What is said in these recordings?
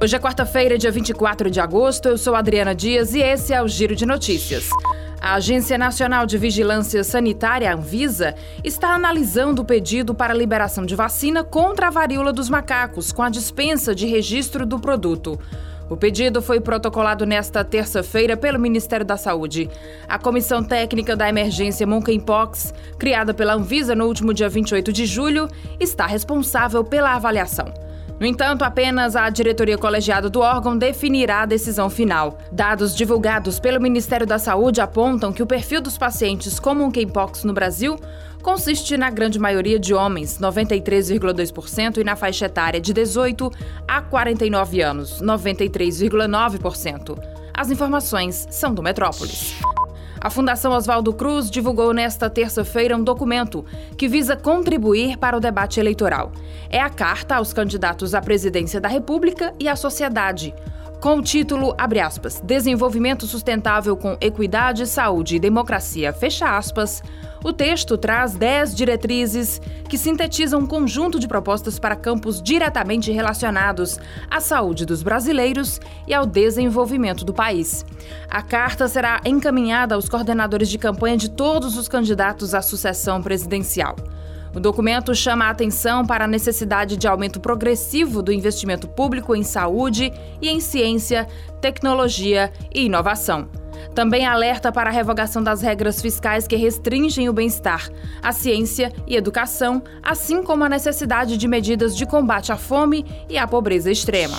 Hoje é quarta-feira, dia 24 de agosto. Eu sou Adriana Dias e esse é o Giro de Notícias. A Agência Nacional de Vigilância Sanitária, Anvisa, está analisando o pedido para liberação de vacina contra a varíola dos macacos, com a dispensa de registro do produto. O pedido foi protocolado nesta terça-feira pelo Ministério da Saúde. A Comissão Técnica da Emergência Monkeypox, criada pela Anvisa no último dia 28 de julho, está responsável pela avaliação. No entanto, apenas a diretoria colegiada do órgão definirá a decisão final. Dados divulgados pelo Ministério da Saúde apontam que o perfil dos pacientes com monkeypox no Brasil consiste na grande maioria de homens, 93,2%, e na faixa etária de 18 a 49 anos, 93,9%. As informações são do Metrópolis. A Fundação Oswaldo Cruz divulgou nesta terça-feira um documento que visa contribuir para o debate eleitoral. É a carta aos candidatos à presidência da República e à sociedade com o título, abre aspas, Desenvolvimento Sustentável com Equidade, Saúde e Democracia, fecha aspas, o texto traz 10 diretrizes que sintetizam um conjunto de propostas para campos diretamente relacionados à saúde dos brasileiros e ao desenvolvimento do país. A carta será encaminhada aos coordenadores de campanha de todos os candidatos à sucessão presidencial. O documento chama a atenção para a necessidade de aumento progressivo do investimento público em saúde e em ciência, tecnologia e inovação. Também alerta para a revogação das regras fiscais que restringem o bem-estar, a ciência e educação, assim como a necessidade de medidas de combate à fome e à pobreza extrema.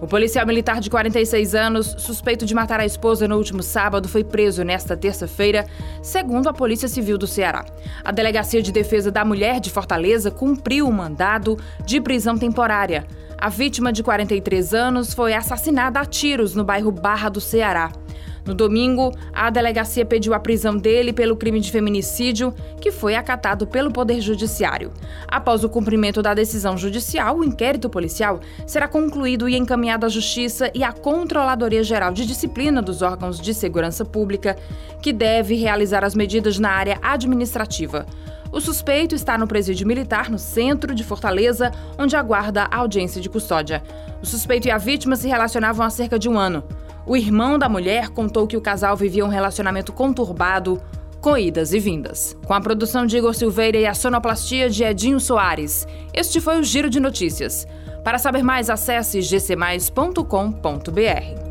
O policial militar de 46 anos, suspeito de matar a esposa no último sábado, foi preso nesta terça-feira, segundo a Polícia Civil do Ceará. A Delegacia de Defesa da Mulher de Fortaleza cumpriu o mandado de prisão temporária. A vítima de 43 anos foi assassinada a tiros no bairro Barra do Ceará. No domingo, a delegacia pediu a prisão dele pelo crime de feminicídio, que foi acatado pelo Poder Judiciário. Após o cumprimento da decisão judicial, o inquérito policial será concluído e encaminhado à Justiça e à Controladoria Geral de Disciplina dos órgãos de segurança pública, que deve realizar as medidas na área administrativa. O suspeito está no presídio militar no centro de Fortaleza, onde aguarda a audiência de custódia. O suspeito e a vítima se relacionavam há cerca de um ano. O irmão da mulher contou que o casal vivia um relacionamento conturbado, com idas e vindas. Com a produção de Igor Silveira e a sonoplastia de Edinho Soares, este foi o Giro de Notícias. Para saber mais, acesse gcmais.com.br.